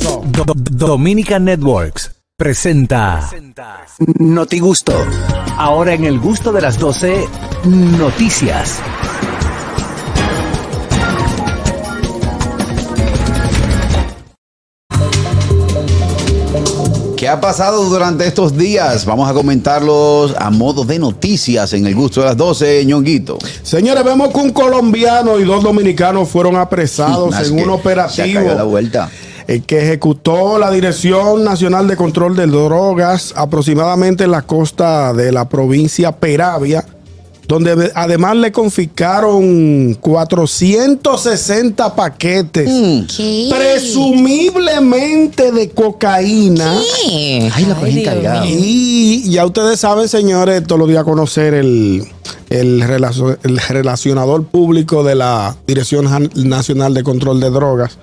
Do- Do- Dominican Networks presenta Noti Gusto. Ahora en el gusto de las 12, noticias. ¿Qué ha pasado durante estos días? Vamos a comentarlos a modo de noticias en el gusto de las 12, ñonguito. Señores, vemos que un colombiano y dos dominicanos fueron apresados en un Se operativo cayó la vuelta. Eh, que ejecutó la Dirección Nacional de Control de Drogas aproximadamente en la costa de la provincia Peravia, donde además le confiscaron 460 paquetes, ¿Qué? presumiblemente de cocaína. ¿Qué? Ay, la cargar. Y ya ustedes saben, señores, esto lo di a conocer el, el, relacio- el relacionador público de la Dirección Nacional de Control de Drogas,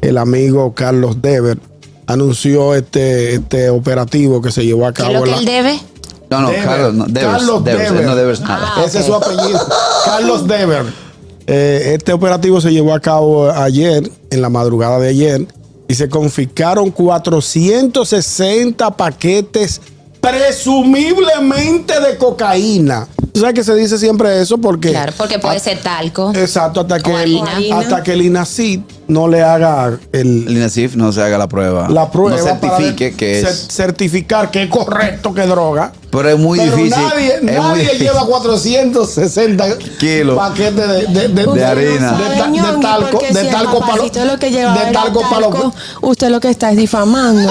el amigo Carlos Dever, anunció este, este operativo que se llevó a ¿Qué es cabo. lo que él debe? No, no, Dever. Carlos, no, Devers, Carlos Devers, no debes nada. Ah, Ese es su apellido. Carlos Dever. Eh, este operativo se llevó a cabo ayer, en la madrugada de ayer, y se confiscaron 460 paquetes presumiblemente de cocaína. ¿Tú sabes que se dice siempre eso? Porque. Claro, porque puede ser talco. Exacto, hasta que, el, hasta que el INACID no le haga el, El INASIF no se haga la prueba. la prueba. No para certifique ver- que es. certificar que es correcto que es droga. Pero es muy Pero difícil. nadie, es muy nadie difícil. lleva 460 Kilos. paquetes de, de, de- De harina. de, ta- de talco, de talco para los papacito lo que llevaba de talco para usted lo que está es difamando.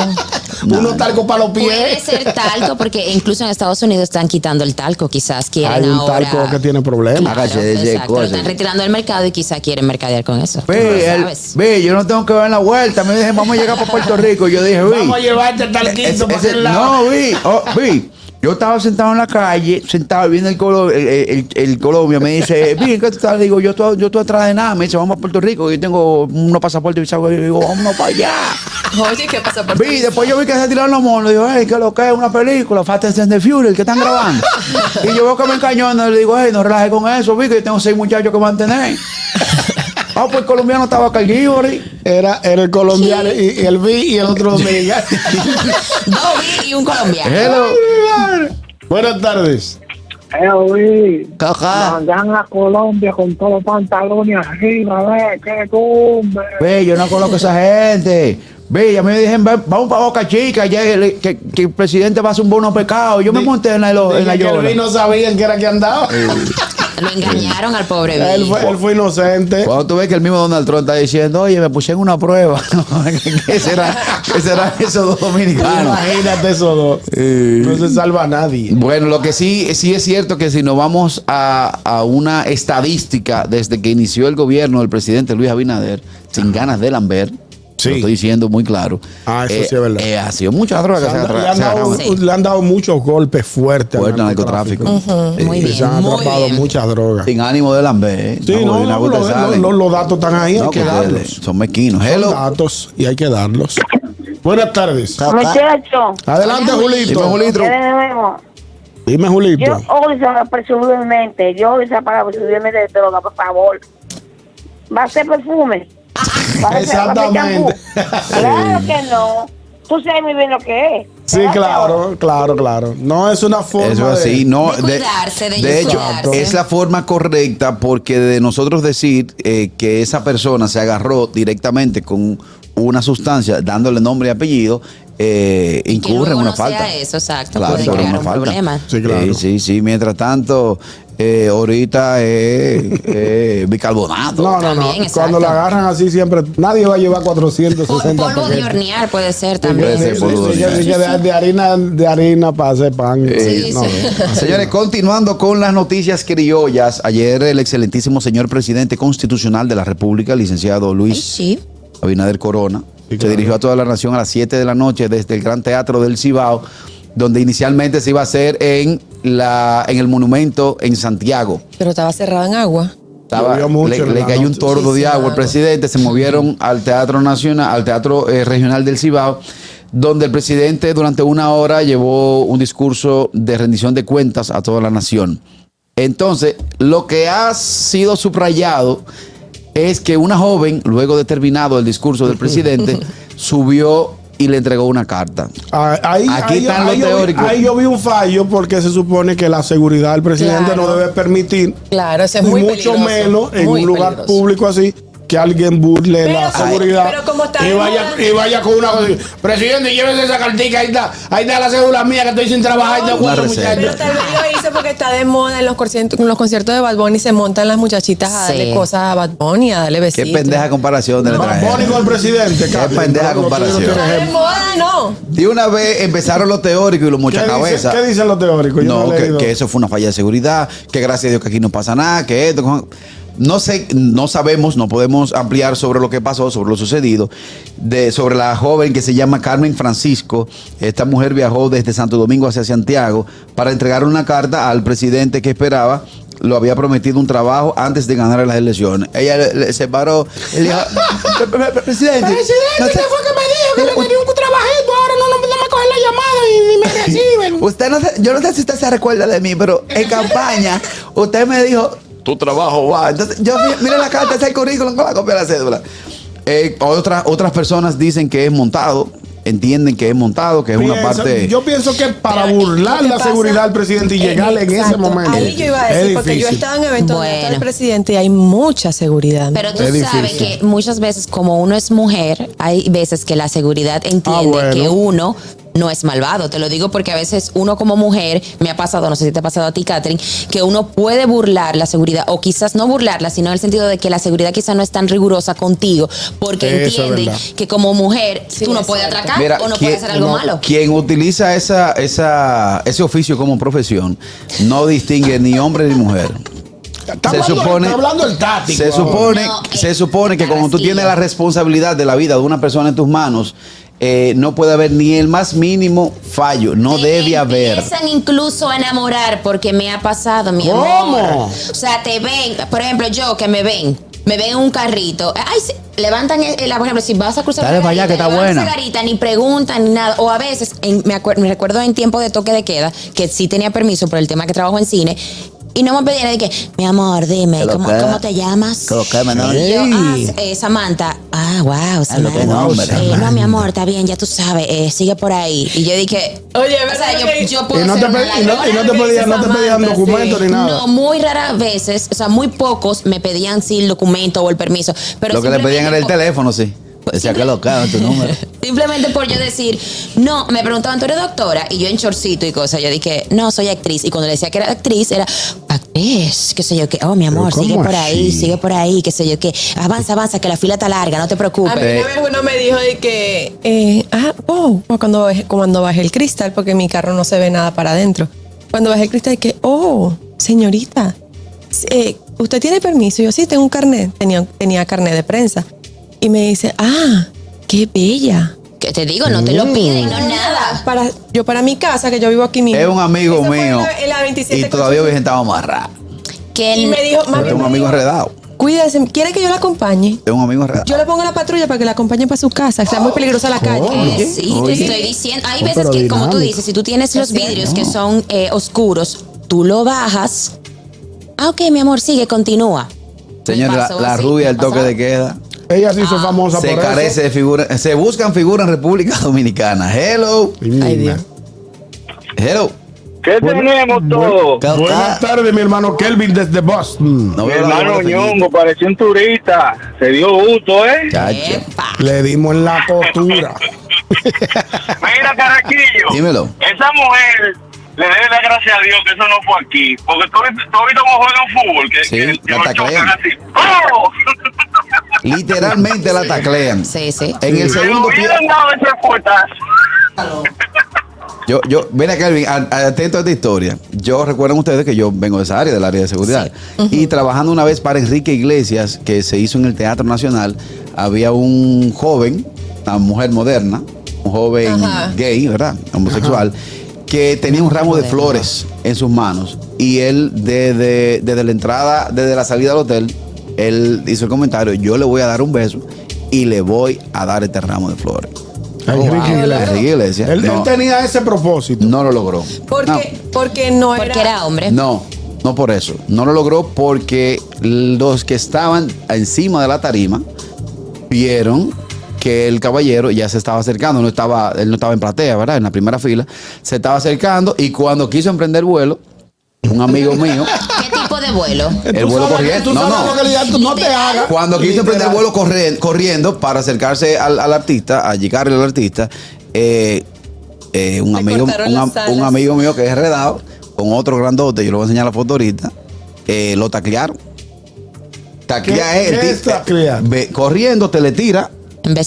Unos talco para los Puede pies. ser talco, porque incluso en Estados Unidos están quitando el talco. Quizás quieren Hay un ahora. talco que tiene problemas. Ese exacto, lo están retirando del mercado y quizás quieren mercadear con eso. Tú no Ve, ve, yo no tengo que ver la vuelta. Me dije, vamos a llegar para Puerto Rico. Yo dije, vi. Vamos a llevarte talquito Ese- para ese- aquel lado. no, vi, oh, vi. Yo estaba sentado en la calle, sentado viendo el, Colo- el, el- el Colombia. Me dice, vi, ¿qué tú estás? Digo, yo estoy, yo estoy atrás de nada. Me dice, vamos a Puerto Rico. Yo tengo unos pasaportes y digo, vámonos para allá. Oye, ¿qué pasa por Vi, después yo vi que se tiraron los monos. Digo, hey, ¿qué es lo que es? Una película, Fast and the Furious, que están grabando. y yo veo que me encañonan. Y le digo, hey, no relaje con eso. Vi que yo tengo seis muchachos que mantener. Ah, pues el colombiano estaba cargíbori. Era, era el colombiano y, y el vi y el otro dominicano. Dos bi y un colombiano. Hello. Buenas tardes. Eh, oí, Caja. mandan a Colombia con todos los pantalones arriba, ve, qué cumbre. Ve, yo no conozco a esa gente. Ve, ya me dijeron, "Va- vamos para Boca Chica, ya el- que, que el presidente va a hacer un bono pecado. Yo me monté en la, en la Dije que no sabían que era que andaba. Lo engañaron al pobre Él fue, él fue inocente. Cuando tú ves que el mismo Donald Trump está diciendo, oye, me puse en una prueba. ¿Qué será, qué será esos dos dominicanos? Imagínate esos dos. No se salva a nadie. Bueno, lo que sí, sí es cierto que si nos vamos a, a una estadística desde que inició el gobierno del presidente Luis Abinader, sin ganas de lamber, Sí. lo estoy diciendo muy claro. Ah, eso eh, sí es verdad. eh, ha sido mucha droga Se que se han- dado, agarrado. le han dado muchos golpes fuertes Fuerte al narcotráfico. Ujú, muy Y bien, se han muy atrapado bien. muchas drogas. Sin ánimo de lamber. ¿eh? Sí, no, no, salen. lo- los datos están ahí, hay No, que darlos. Son mezquinos. Son Hello. datos y hay que darlos. Buenas tardes. Muchacho, Adelante, Julito. Dime, Julito. Dime, Julito. Yo odio esa presumiblemente, yo odio esa palabra presumiblemente de droga, por favor. ¿Va a ser perfume? ¿Va a ser- va a ser Exactamente. Claro que no. Tú sabes muy bien lo que es. Sí, ¿Verdad que claro, claro, claro. No es una forma Eso así, de... no. de cuidarse, de hecho, es la forma correcta porque de nosotros decir eh, que esa persona se agarró directamente con una sustancia dándole nombre y apellido, eh, incurre en una falta. eso, exacto, Claro, puede crear un falta. problema. Sí, claro. Sí, sí, sí. Mientras tanto, eh, ahorita es eh, bicarbonato. No, no, no. También, exacto. Cuando la agarran así siempre, nadie va a llevar Pol- 460 Polvo de hornear puede ser también. Sí, sí, sí, de, de harina, de harina para hacer pan. Sí, No, sí. no. Señores, continuando con las noticias criollas, ayer el excelentísimo señor presidente constitucional de la República, el licenciado Ay, Luis sí. Abinader Corona, Sí, se claro. dirigió a toda la nación a las 7 de la noche desde el Gran Teatro del Cibao, donde inicialmente se iba a hacer en, la, en el monumento en Santiago. Pero estaba cerrado en agua. Estaba- le, en le cayó un tordo Sí, de agua al presidente, se movieron al Teatro Nacional, al Teatro eh, Regional del Cibao, donde el presidente durante una hora llevó un discurso de rendición de cuentas a toda la nación. Entonces, lo que ha sido subrayado es que una joven, luego de terminado el discurso del presidente, subió y le entregó una carta. Ah, Ahí, Aquí ahí- están los ahí yo vi- teóricos. ahí yo vi un fallo porque se supone que la seguridad del presidente Claro. no debe permitir, Claro, eso es muy mucho peligroso, menos en muy un lugar peligroso. público así, que alguien burle Pero la seguridad pero como está y, vaya, y vaya con una cosa presidente, llévese esa cartica, ahí está, ahí está la cédula mía que estoy sin trabajar, y tengo cuatro reserva. Pero muchachos. tal vez lo hice porque está de moda en los conciertos, en los conciertos de Bad Bunny se montan las muchachitas a darle Sí. cosas a Bad Bunny, a darle Qué besitos. pendeja comparación de la Bad Bunny con el presidente, pendeja pero lo tuyo no comparación. tiene Está de moda, no. De una vez empezaron los teóricos y los ¿Qué, cabezas. ¿Qué dicen los teóricos? Yo No, no que, que eso fue una falla de seguridad, que gracias a Dios que aquí no pasa nada, que esto. con- No sé, no sabemos, no podemos ampliar sobre lo que pasó, sobre lo sucedido, de, sobre la joven que se llama Carmen Francisco. Esta mujer viajó desde Santo Domingo hacia Santiago para entregar una carta al presidente que esperaba. Lo había prometido un trabajo antes de ganar las elecciones. Ella le- le- se paró y le dijo: "Pre- pre- pre- Presidente, no sé- un trabajito, ahora no, no, me cogen la llamada y ni me reciben. Usted no sé- yo no sé si usted se recuerda de mí, pero en campaña usted me dijo, tu trabajo va. Entonces, yo mire la carta, está el currículum con la copia de la cédula. Eh, otras, otras personas dicen que es montado, entienden que es montado, que es una parte. Yo pienso que para Pero, burlar ¿qué la pasa? seguridad del presidente y llegarle en ese momento. Ahí yo iba a es decir, porque yo he estado en eventos donde está el Bueno. presidente y hay mucha seguridad. Pero tú Es sabes difícil. que muchas veces, como uno es mujer, hay veces que la seguridad entiende Ah, bueno. que uno no es malvado. Te lo digo porque a veces uno como mujer, me ha pasado, no sé si te ha pasado a ti, Catherine, que uno puede burlar la seguridad, o quizás no burlarla, sino en el sentido de que la seguridad quizás no es tan rigurosa contigo, porque Eso es entienden que como mujer Sí, tú no es puedes cierto. atracar Mira, o no puedes hacer algo no, malo. Quien utiliza esa, esa, ese oficio como profesión no distingue ni hombre ni mujer. Está se hablando- supone, está hablando el táctico. se supone, No, se supone que cuando tú tienes la responsabilidad de la vida de una persona en tus manos, eh, no puede haber ni el más mínimo fallo, no Te debe haber. Empiezan incluso a enamorar porque me ha pasado, mi ¿Cómo? amor. O sea, te ven, por ejemplo, yo que me ven, me ven en un carrito. Ay, sí, levantan, el, por ejemplo, si vas a cruzar Dale para allá, que está buena. garita, ni preguntan ni nada. O a veces, en- me, me recuerdo en tiempo de toque de queda, que sí tenía permiso por el tema que trabajo en cine. Y no me pedían de que, mi amor, dime, ¿Qué lo ¿cómo, que? cómo te llamas? ¿Qué lo que, menor? Y yo, ah, eh, Samantha. Ah, wow, que Samantha. nombre. Eh, no, mi amor, está bien, ya tú sabes, eh, sigue por ahí. Y yo dije, Oye, o sea, ¿verdad yo, yo puedo Y no te, y no, y no te pedían, no te pedían documentos sí. ni nada. No, muy raras veces, o sea, muy pocos me pedían sí el documento o el permiso. Pero Lo que le pedían era el teléfono, sí. Decía que lo cago, tu número. Simplemente por yo decir, no, me preguntaban, ¿tú eres doctora? Y yo en shortcito y cosas, yo dije, no, soy actriz. Y cuando le decía que era actriz, era, actriz, qué sé yo qué, oh, mi amor, sigue ¿cómo por ahí, sigue por ahí, qué sé yo qué, avanza, avanza, que la fila está larga, no te A preocupes. mí una vez uno me dijo de que, eh, ah, oh, cuando bajé, cuando bajé el cristal, porque mi carro no se ve nada para adentro. Cuando bajé el cristal, que, oh, señorita, eh, ¿usted tiene permiso? Y yo sí, tengo un carnet. Tenía, tenía carnet de prensa. Y me dice, ah, qué bella. Que te digo, no te lo piden, no nada. Para, yo para mi casa, que yo vivo aquí mismo. Es un amigo Eso fue en mío. la- en la 27 Y todavía hubiesen estado amarrado. Que Y él, me dijo, mami, es un me amigo dijo, enredado. cuídese, ¿quiere que yo la acompañe? Es un amigo enredado. Yo le pongo la patrulla para que la acompañe para su casa. Está muy peligrosa la calle. Eh, sí, te estoy diciendo. Hay Oh, veces pero que, como tú dinámico. dices, si tú tienes los vidrios que son eh, oscuros, tú lo bajas. Ah, ok, mi amor, sigue, continúa. Señor, la, pasó la así, rubia del toque de queda. Ella se hizo famosa Se por carece de figuras. Se buscan figuras en República Dominicana. Hello. Ay, Dios. Hello. ¿Qué tenemos todos? ¿Qué- Buenas tardes, mi hermano Kelvin desde Boston. No Mi hermano Ñongo pareció un turista. Se dio gusto, ¿eh? Epa. Le dimos en la costura. Mira, Caraquillo. Dímelo. Esa mujer le debe dar gracias a Dios que eso no fue aquí. Porque tú, tú has visto cómo juegan fútbol. Que, Sí, que, que lo chocan así. ¡Oh! Literalmente la taclean. Sí, sí. En el segundo puestazo. Yo, yo, mira, Kelvin, a- a- atento a esta historia. Yo recuerdan ustedes que yo vengo de esa área, del área de seguridad. Y trabajando una vez para Enrique Iglesias, que se hizo en el Teatro Nacional, había un joven, una mujer moderna, un joven Ajá. gay, ¿verdad? Homosexual, que tenía un ramo de flores en sus manos. Y él, desde, desde la entrada, desde la salida del hotel, él hizo el comentario: Yo le voy a dar un beso y le voy a dar este ramo de flores. A Enrique Iglesias. Enrique Iglesias. Él, él no, tenía ese propósito. no lo logró. Porque, porque no era. Porque era hombre. No, no, no por eso. No lo logró porque los que estaban encima de la tarima vieron que el caballero ya se estaba acercando, no estaba, él no estaba en platea, ¿verdad? En la primera fila, se estaba acercando y cuando quiso emprender vuelo, un amigo mío, ¿Qué tipo de vuelo? el vuelo corriendo, no, no, te hagas. cuando quiso emprender vuelo corre- corriendo para acercarse al, al artista, a llegarle al artista, eh, eh, un, amigo, un, amigo mío que es redado, con otro grandote, yo le voy a enseñar la foto ahorita, eh, lo taclearon. Taclea ¿Qué- él, qué ti- es taclear? ve- corriendo te le tira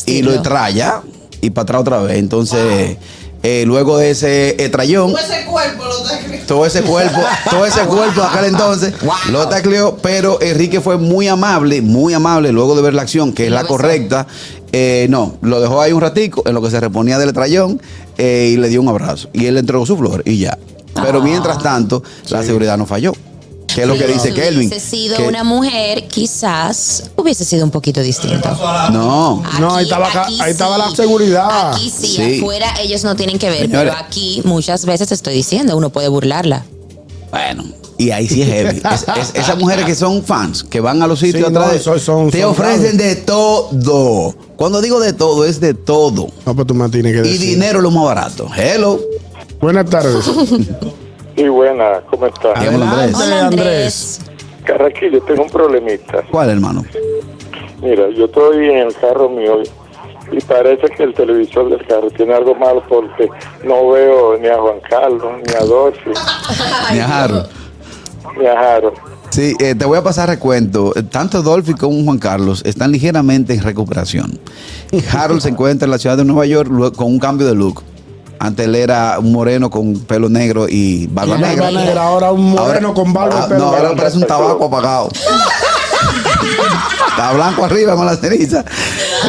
y lo traya y para atrás otra vez. Entonces, eh, luego de ese eh, trayón, Ese cuerpo lo todo ese cuerpo, todo ese cuerpo aquel entonces lo tacleó, pero Enrique fue muy amable, muy amable luego de ver la acción, que es la correcta. Eh, no, lo dejó ahí un ratico en lo que se reponía del trayón eh, y le dio un abrazo. Y él le entregó su flor y ya. Pero Ah. mientras tanto, la seguridad no falló. Que es lo que Pero dice si Kelvin. hubiese sido que- una mujer, quizás hubiese sido un poquito distinto. no, No, ahí estaba ahí estaba la seguridad. Aquí sí, Sí. afuera ellos no tienen que ver, Señores. pero aquí muchas veces estoy diciendo, uno puede burlarla. Bueno, y ahí sí es heavy. Es- es- esas mujeres que son fans, que van a los sitios Sí, atrás, no, de- son- son- te son ofrecen de todo. Cuando digo de todo, es de todo. No, pues tú me tienes que Y decir. dinero lo más barato. Hello. Buenas tardes. Sí, buena, ¿cómo estás? Dígamelo, Andrés. Adelante, Hola Andrés. Andrés. Carraquillo, tengo un problemita. ¿Cuál, hermano? Mira, yo estoy en el carro mío y parece que el televisor del carro tiene algo malo porque no veo ni a Juan Carlos, ni a Dorsey, Ni a Harold. ni a Jaro. Sí, eh, te voy a pasar recuento. Tanto Dolphy como Juan Carlos están ligeramente en recuperación. Harold se encuentra en la ciudad de Nueva York con un cambio de look. Antes él era un moreno con pelo negro y barba negra. negra, ahora un moreno Ahora- con barba ah, y pelo No, ahora negro. parece un tabaco apagado. Está blanco arriba con la ceniza.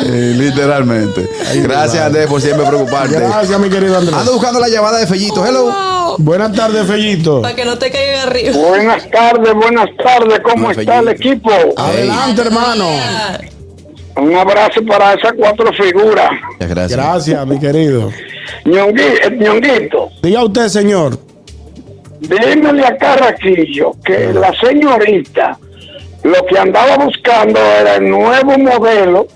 Eh, literalmente. Gracias, Andrés, por siempre preocuparte. Gracias, mi querido Andrés. Ando buscando la llamada de Fellito. Hello. Buenas tardes, Fellito. Para que no te caigan arriba. Buenas tardes, buenas tardes, ¿cómo está el equipo? Adelante, hermano. Un abrazo para esas cuatro figuras. Muchas gracias. Gracias, mi querido. Ñongui- eh, Ñonguito, Diga usted, señor. dímele a Carraquillo que la señorita lo que andaba buscando era el nuevo modelo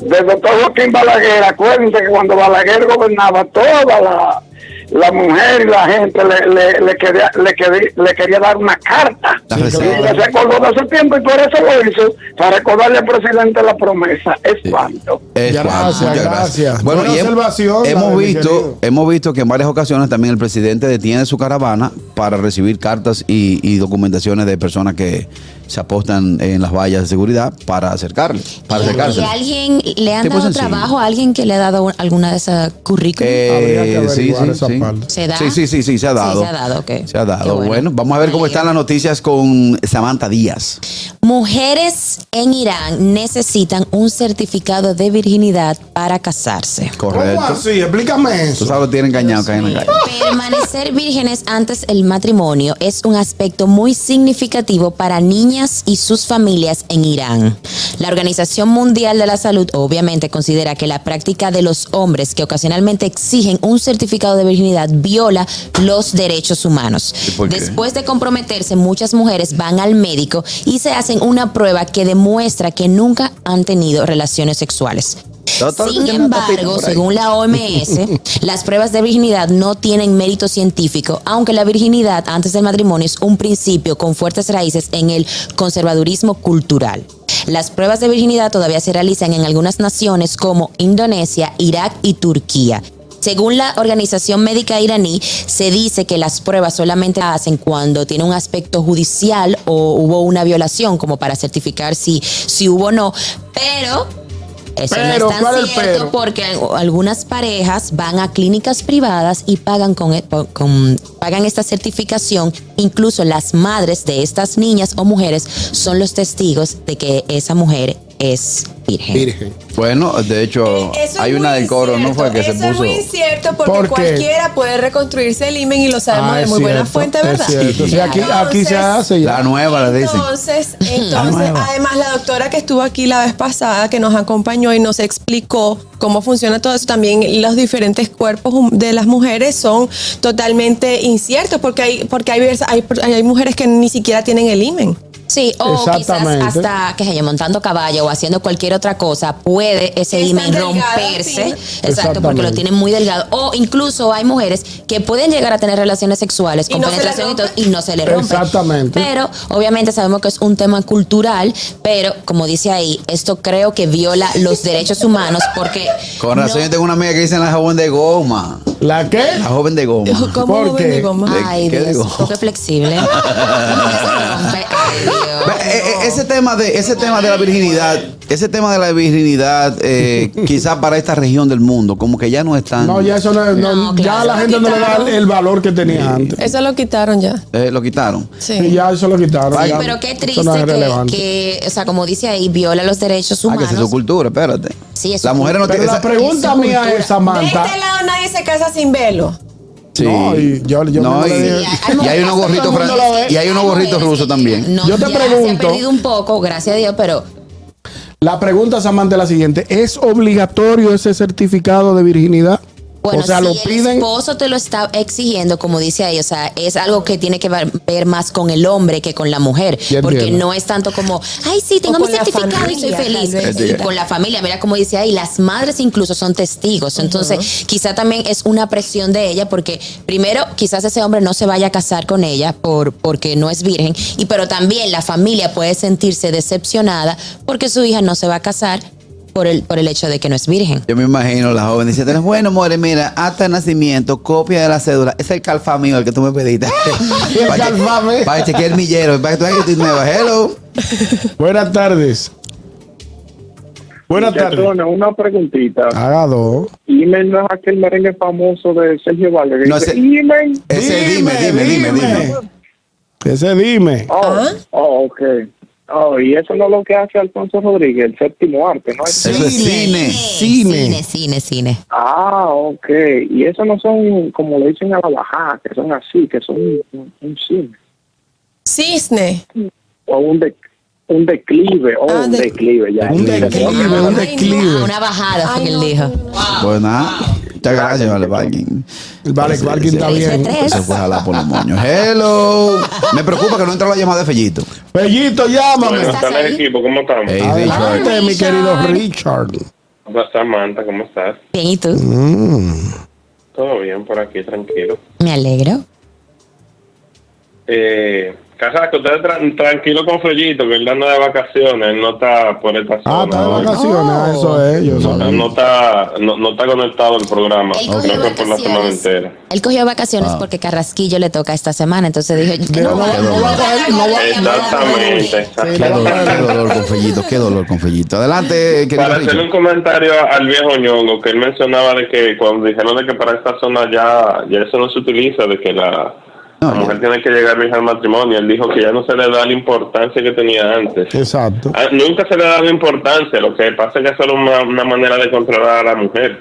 del doctor Joaquín Balaguer. Acuérdense que cuando Balaguer gobernaba, toda la, la mujer y la gente le, le, le quería, le, quería, le quería dar una carta. La y reserva. ella se acordó de ese tiempo y por eso lo hizo, para recordarle al presidente la promesa. Es cuanto. Es Gracias, cuanto, muchas gracias. Bueno, y hemos visto, hemos visto que en varias ocasiones también el presidente detiene su caravana para recibir cartas y, y documentaciones de personas que se apostan en las vallas de seguridad para acercarle, para ¿Y, acercarse. y alguien le han dado sencillo. trabajo a alguien que le ha dado alguna de esas que Eh, sí, sí, esa sí. ¿Se da? Sí, sí, sí, sí, se ha Sí, dado. se ha dado, ok. Se ha dado. Qué Bueno. bueno. vamos a ver cómo están las noticias con Samantha Díaz. Mujeres en Irán necesitan un certificado de virginidad para casarse. ¿Cómo Correcto. así? Explícame Tú eso. sabes, lo tienen engañado acá en la calle. Permanecer vírgenes antes el matrimonio es un aspecto muy significativo para niñas y sus familias en Irán. La Organización Mundial de la Salud obviamente considera que la práctica de los hombres que ocasionalmente exigen un certificado de virginidad viola los derechos humanos. Después de comprometerse, muchas mujeres van al médico y se hacen una prueba que demuestra que nunca han tenido relaciones sexuales. Sin embargo, según la OMS, las pruebas de virginidad no tienen mérito científico, aunque la virginidad antes del matrimonio es un principio con fuertes raíces en el conservadurismo cultural. Las pruebas de virginidad todavía se realizan en algunas naciones como Indonesia, Irak y Turquía. Según la Organización Médica Iraní, se dice que las pruebas solamente las hacen cuando tiene un aspecto judicial o hubo una violación, como para certificar si, si hubo o no. Pero eso Pero, no es ¿cuál tan cierto pero? porque algunas parejas van a clínicas privadas y pagan con, con- pagan esta certificación. Incluso las madres de estas niñas o mujeres son los testigos de que esa mujer es virgen. Virgen. Bueno, de hecho, Eso es hay una muy del coro, ¿no? Fue que se puso. es muy incierto porque cualquiera puede reconstruirse el imen y lo sabemos Ah, de muy buena cierto, fuente, es ¿verdad? cierto. Sí, aquí, aquí se Entonces, hace ya. La nueva, dicen. Entonces, La entonces nueva. además la doctora que estuvo aquí la vez pasada, que nos acompañó y nos explicó cómo funciona todo eso, también los diferentes cuerpos de las mujeres son totalmente inciertos porque hay porque hay, hay, hay mujeres que ni siquiera tienen el imen. Sí, o quizás hasta, qué sé yo, montando caballo o haciendo cualquier otra cosa, puede ese imen delgado, romperse. sí. Exacto, porque lo tienen muy delgado. O incluso hay mujeres que pueden llegar a tener relaciones sexuales Y con no se penetración y, todo, y no se le rompe. Exactamente. Pero obviamente sabemos que es un tema cultural, pero como dice ahí, esto creo que viola los derechos humanos porque... Con razón, no- yo tengo una amiga que dice la joven de goma. ¿La qué? La joven de goma. ¿Cómo ¿Por joven qué? de goma? ¿De Ay, qué Dios, poco flexible. Se rompe. Ay, Eh, eh, Ese tema de ese tema de la virginidad, ese tema de la virginidad, eh, quizás para esta región del mundo, como que ya no es tan. No, ya eso no, es- no- ya la gente no le da el, valor que tenía antes. Eso lo quitaron ya. Eh, lo quitaron. Y Sí. ya eso lo quitaron. Sí, ya pero qué triste no que, o sea, como dice ahí, viola los derechos Ah, que humanos. es su cultura, espérate. Sí, es su Las mujeres no tienen. la esa- pregunta mía es, Samantha. De este lado nadie se casa sin velo. Sí. No, y yo, yo No, y, le y hay unos gorritos y hay unos gorritos rusos también. No, Yo te ya pregunto- Se ha perdido un poco, gracias a Dios, pero La pregunta, Samantha, es la siguiente. ¿Es obligatorio ese certificado de virginidad? Bueno, o sea, si lo el piden. esposo te lo está exigiendo, como dice ahí, o sea, es algo que tiene que ver más con el hombre que con la mujer. Porque entiendo. no es tanto como, ay, sí, tengo mi con la certificado y soy familia, feliz. Y con la familia, mira como dice ahí, las madres incluso son testigos. Entonces, quizá también es una presión de ella, porque primero, quizás ese hombre no se vaya a casar con ella por, porque no es virgen, y pero también la familia puede sentirse decepcionada porque su hija no se va a casar por el, por el hecho de que no es virgen. Yo me imagino la joven diciendo, bueno, more, mira, hasta el nacimiento, copia de la cédula. Es el calfa mío el que tú me pediste. ¿Y el calfa mío? Para chequear el millero, para que tú veas que estoy nueva. Hello. Buenas tardes. Buenas tardes. Una preguntita. Haga dos. Imen no es aquel merengue famoso de Sergio Vargas. que No, ese- Imen. Ese dime, dime, dime, dime. Ese dime. Oh, Ah. oh, ok. Oh, y eso no es lo que hace Alfonso Rodríguez, el séptimo arte, ¿no? Eso es cine. Cine. Cine, cine, cine. Ah, ok. Y eso no son, como le dicen a la bajada, que son así, que son un, un cine. Cisne. O un, de- un declive, o Ah, un de- declive, ya. Un declive, ok. un Ay, declive. no, una bajada fue que él dijo. Pues nada. Muchas gracias, Vale Parking. Vale, Parking está bien. Se fue a jalar por los moños. Hello. Me preocupa que no entra la llamada de Fellito. Bellito, llámame. Bueno, ¿Estás el ahí? equipo, ¿cómo estamos? Adelante, Richard. mi querido Richard. Hola, Samantha, ¿cómo estás? Bien, ¿y tú? Mm. Todo bien por aquí, tranquilo. Me alegro. Eh, Casaco, usted tra- tranquilo con Fellito, que él anda de vacaciones, él no está por esta zona. Ah, está de vacaciones, ah, eso es. Yo No, no está, no, no está conectado al programa, Él creo cogió que por la semana vacaciones. entera. Él cogió vacaciones porque Carrasquillo le toca esta semana, entonces dijo, De- no, no, no va a coger- no va- Exactamente, Qué no dolor, qué dolor con Fellito, qué dolor con Fellito. Adelante, querido Para hacerle un Richard. comentario al viejo ñongo, que él mencionaba de que cuando dijeron de que para esta zona ya, ya eso no se utiliza, de que la, No, la ya. mujer tiene que llegar virgen al matrimonio, él dijo que ya no se le da la importancia que tenía antes. Exacto. Ah, Nunca se le ha dado importancia, lo que pasa es que es solo una, una manera de controlar a la mujer.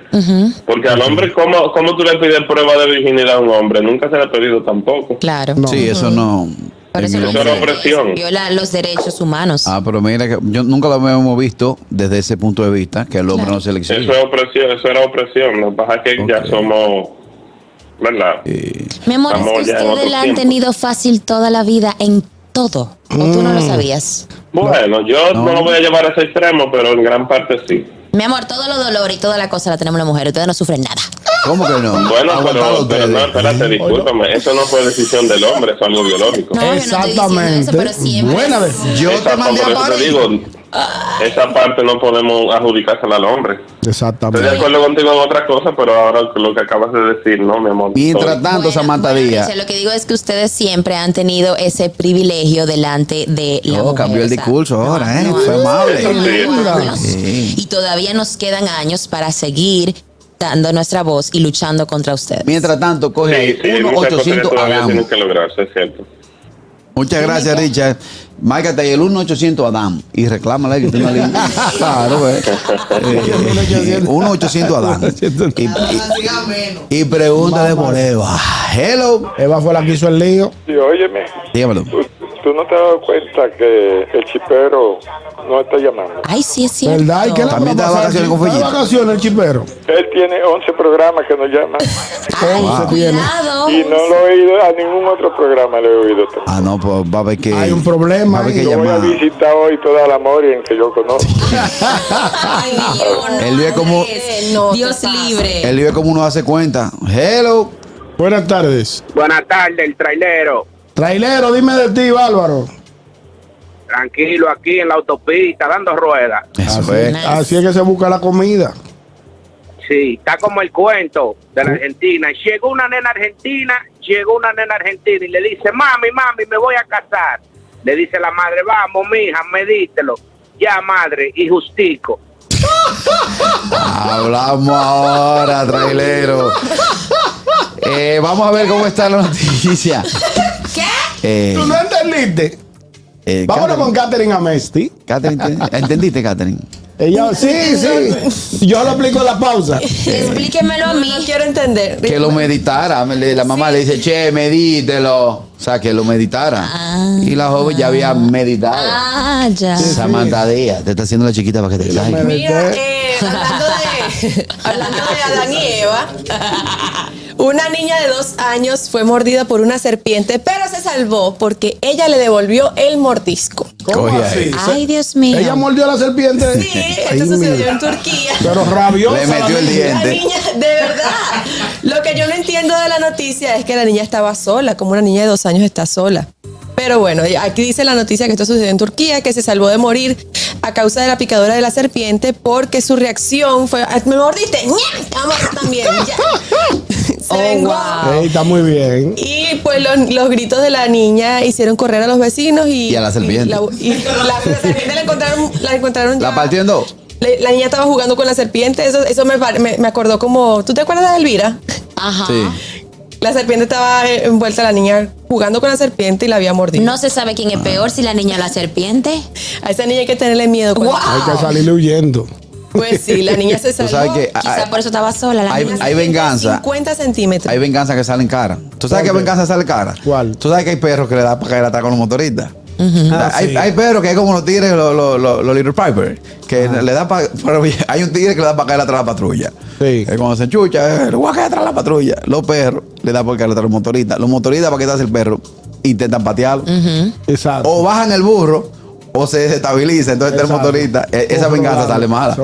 Porque al hombre, ¿cómo, ¿cómo tú le pides prueba de virginidad a un hombre? Nunca se le ha pedido tampoco. claro. No. Sí, eso no. Por eso era opresión. Viola los derechos humanos. Ah, pero mira, que yo nunca lo habíamos visto desde ese punto de vista, que el hombre no se le Eso es opresión, eso era opresión. Lo que pasa es que ya somos, ¿verdad? Mi amor, es que ustedes la han tiempo. tenido fácil toda la vida en todo. ¿O tú no lo sabías? Bueno, yo no. No. lo voy a llevar a ese extremo, pero en gran parte sí. Mi amor, todo lo dolor y toda la cosa la tenemos las mujeres. Ustedes no sufren nada. ¿Cómo que no? Bueno, pero, pero no, espérate, discúlpame. Eso no fue decisión del hombre, eso es algo biológico. No, yo no estoy diciendo Exactamente. eso, pero siempre. Buena de- Yo Esa- te mandé por a eso te digo, esa parte no podemos adjudicársela al hombre. Estoy de Exactamente. acuerdo contigo en otra cosa, pero ahora lo que acabas de decir, no, mi amor. Mientras Todo. tanto, Bueno, Samantha bueno, Díaz. Lo que digo es que ustedes siempre han tenido ese privilegio delante de la Oh, mujer. cambió el discurso ahora, ¿eh? no, Fue amable. Sí, eso no, sí. no. Sí. Y todavía nos quedan años para seguir dando nuestra voz y luchando contra ustedes. Mientras tanto, coge Sí, ahí sí, hay 1 muchas cosas que 800 todavía tienen hagamos. que lograrse, es cierto. Muchas gracias, Richard. Márcate ahí el 1800 Adam y reclámale que tiene una línea. Claro, pues. Eh, 1800 Adam. Y, y, y pregúntale por Eva. Hello. Eva fue la que hizo el lío. Sí, óyeme, Dígamelo. ¿Tú, no te has dado cuenta que el chipero no está llamando. Ay, sí es cierto. ¿Verdad? ¿Y qué le También vacaciones con ¿Está de Fellito. vacaciones el chipero? Él tiene 11 programas que nos llaman Once tiene. Cuidado. y no lo he oído a ningún otro programa, le he oído. también. Ah, no, pues va a haber que. Hay un problema Va a haber que. Yo voy a visitar hoy toda la Morien que yo conozco. Ay, Dios, Él vive como-. No Dios libre. Él vive como uno hace cuenta. Hello. Buenas tardes. Buenas tardes, el trailero. Trailero, dime de ti, Bárbaro. Tranquilo aquí en la autopista, dando ruedas. Así, es. así es que se busca la comida. Sí, está como el cuento de la Argentina. Llegó una nena argentina, llegó una nena argentina y le dice, mami, mami, me voy a casar. Le dice la madre, vamos, mija, medítelo. Ya, madre, y justico. Hablamos ahora, trailero. Eh, vamos a ver cómo está la noticia. Eh, ¿Tú no entendiste? eh, Vámonos Catherine- con Catherine Amesti. Catherine, ¿te- ¿entendiste, Catherine? Ella, sí, sí. Yo lo explico en la pausa. Explíquemelo a mí. No quiero entender. Que lo meditara. La mamá le dice, che, medítelo. O sea, que lo meditara. Y la joven ya había meditado. Ah, ya. Samantha Díaz, te está haciendo la chiquita para que te caiga. Mira, eh, hablando, de, hablando de Adán y Eva, una niña de dos años fue mordida por una serpiente, pero se salvó porque ella le devolvió el mordisco. ¿Cómo así? Ay, Dios mío. Ella mordió a la serpiente. Sí, Ay, esto sucedió mira. en Turquía. Pero rabiosa. Le metió la el niña. diente. La niña, de verdad. Lo que yo no entiendo de la noticia es que la niña estaba sola, como una niña de dos años está sola. Pero bueno, aquí dice la noticia que esto sucedió en Turquía, que se salvó de morir a causa de la picadura de la serpiente porque su reacción fue, "Ah, me mordiste, también. Ya. Se Oh, wow. Ey, está muy bien. Y pues los, los gritos de la niña hicieron correr a los vecinos y, Y a la serpiente. y la, y la- la serpiente la encontraron, la encontraron La ya- partió en dos. le- La niña estaba jugando con la serpiente, eso, eso me, me, me acordó como. ¿Tú te acuerdas de Elvira? Ajá. Sí. La serpiente estaba envuelta, la niña jugando con la serpiente y la había mordido. No se sabe quién es peor, si la niña o la serpiente. A esa niña hay que tenerle miedo. Wow. Hay que salirle huyendo. Pues sí, la niña se salvó. sabes que Quizá hay, por eso estaba sola la hay- niña. hay venganza. 50 centímetros. Hay venganza que salen cara. ¿Tú sabes qué venganza sale cara? ¿Cuál? ¿Tú sabes que hay perros que le da para caer atrás con los motoristas? Ah, hay, sí. hay perros que hay como los tigres, los, los, los, los Little Piper, que le da para. Hay un tigre que le da para caer atrás a la patrulla. Sí. Que cuando se enchucha, eh, le voy a caer atrás a la patrulla. Los perros le dan por caer atrás a los motoristas. Los motoristas, para que te hace el perro, intentan patearlo. Exacto. O bajan el burro o se desestabiliza. Entonces el motorista, eh, esa venganza sale mala.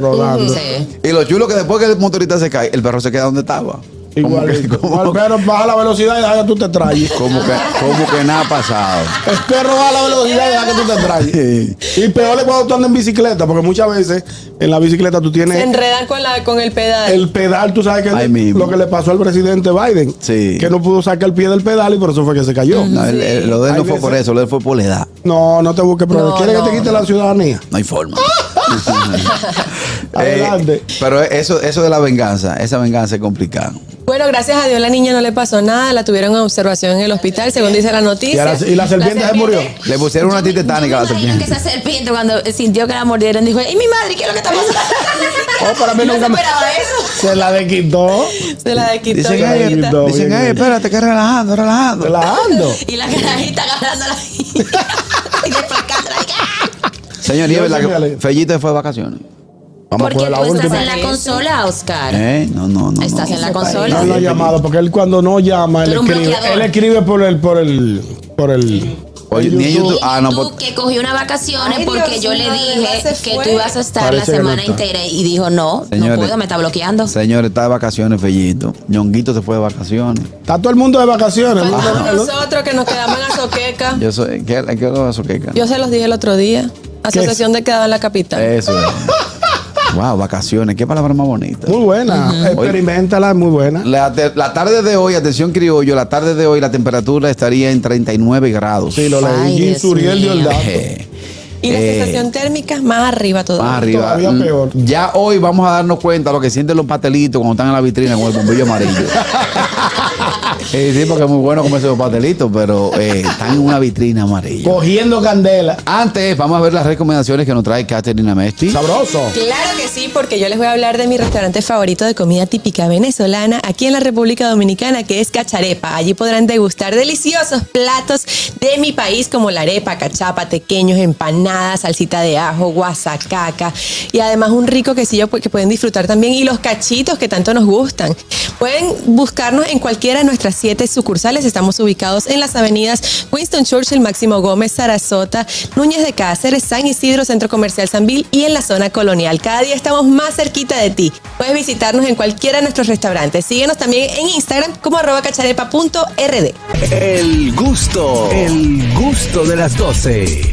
Y lo chulo que después que el motorista se cae, el perro se queda donde estaba. Como que, Igualito. Pero baja la velocidad y deja que tú te traes. como que, como que nada ha pasado. El perro baja la velocidad y deja que tú te traes. Y peor es cuando tú andas en bicicleta, porque muchas veces en la bicicleta tú Se tienes enredan con, la, con el pedal. el pedal, tú sabes que mismo. lo que le pasó al presidente Biden. Sí. Que no pudo sacar el pie del pedal y por eso fue que se cayó. No, el- el- lo de él no fue por eso, lo de él fue por la edad. No, no te busques problemas. No, ¿Quieres no, que te quite no. la ciudadanía? No hay forma. Adelante. Eh, pero eso, eso de la venganza, esa venganza es complicada. Bueno, gracias a Dios la niña no le pasó nada, la tuvieron en observación en el hospital, según dice la Y, noticia. a la, y la serpiente se murió. Le pusieron una tita tetánica a la que serpiente. esa serpiente cuando sintió que la mordieron dijo, ¡y mi madre, qué es lo que está pasando! Oh, para mí no nunca se me- esperaba eso. Se la desquitó. Se la quitó. Dicen, "Ey, bonita. Todo dicen, bien "Ey, hecho. espérate, que relajando, relajando. Relajando. Y la carajita agarrándola y desplacándola. Señor, y es verdad sí me que fue de vacaciones. Vamos a Porque la tú estás en la consola, Oscar. ¿Eh? No, no, no. Estás no. en la No consola. lo ha llamado, porque él cuando no llama, él escribe. Él escribe por el, por el, por el. Oye, en ni en YouTube. Ah, no, tú pues- que cogió unas vacaciones Ay, porque Dios yo le dije que tú ibas a estar Parece la no semana entera y dijo no, Señores. no puedo, me está bloqueando. Señor, está de vacaciones, Fellito. Ñonguito se fue de vacaciones. Está todo el mundo de vacaciones. Faltamos El- nosotros que nos quedamos en Azoqueca. Yo soy. ¿Qué, qué lo eso, Keka? Yo se los dije el otro día. Asociación de quedado en la capital. Eso es. wow, vacaciones. Qué palabra más bonita. Muy buena. Experimentala, es muy buena. La, tarde de hoy, atención criollo, la tarde de hoy la temperatura estaría en 39 grados. Sí, lo leí. Suriel dio el dato. Y la Eh, sensación térmica más arriba todavía. Más arriba. Todavía Mm, peor. Ya hoy vamos a darnos cuenta de lo que sienten los pastelitos cuando están en la vitrina con el bombillo amarillo. Eh, sí, porque es muy bueno comerse los pastelitos, pero eh, están en una vitrina amarilla. Cogiendo candela. Antes, vamos a ver las recomendaciones que nos trae Catherine Amesti. Sabroso. Claro que sí, porque yo les voy a hablar de mi restaurante favorito de comida típica venezolana aquí en la República Dominicana, que es Cacharepa. Allí podrán degustar deliciosos platos de mi país como la arepa, cachapa, tequeños, empanadas, salsita de ajo, guasacaca y además un rico quesillo que pueden disfrutar también y los cachitos que tanto nos gustan. Pueden buscarnos en cualquiera de nuestras siete sucursales. Estamos ubicados en las avenidas Winston Churchill, Máximo Gómez, Sarasota, Núñez de Cáceres, San Isidro, Centro Comercial Sanvil y en la zona colonial. Cada día estamos más cerquita de ti. Puedes visitarnos en cualquiera de nuestros restaurantes. Síguenos también en Instagram como arroba cacharepa.rd. El gusto, el gusto de las 12.